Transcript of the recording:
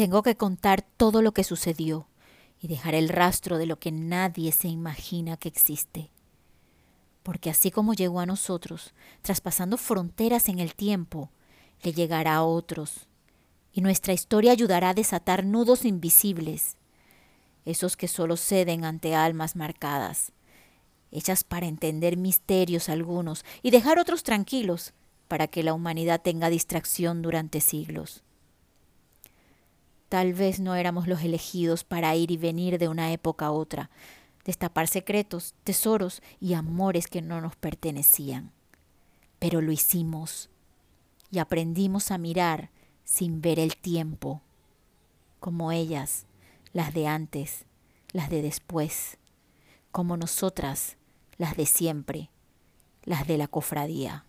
Tengo que contar todo lo que sucedió y dejar el rastro de lo que nadie se imagina que existe. Porque así como llegó a nosotros, traspasando fronteras en el tiempo, le llegará a otros, y nuestra historia ayudará a desatar nudos invisibles, esos que solo ceden ante almas marcadas, hechas para entender misterios algunos y dejar otros tranquilos, para que la humanidad tenga distracción durante siglos. Tal vez no éramos los elegidos para ir y venir de una época a otra, destapar secretos, tesoros y amores que no nos pertenecían. Pero lo hicimos y aprendimos a mirar sin ver el tiempo, como ellas, las de antes, las de después, como nosotras, las de siempre, las de la cofradía.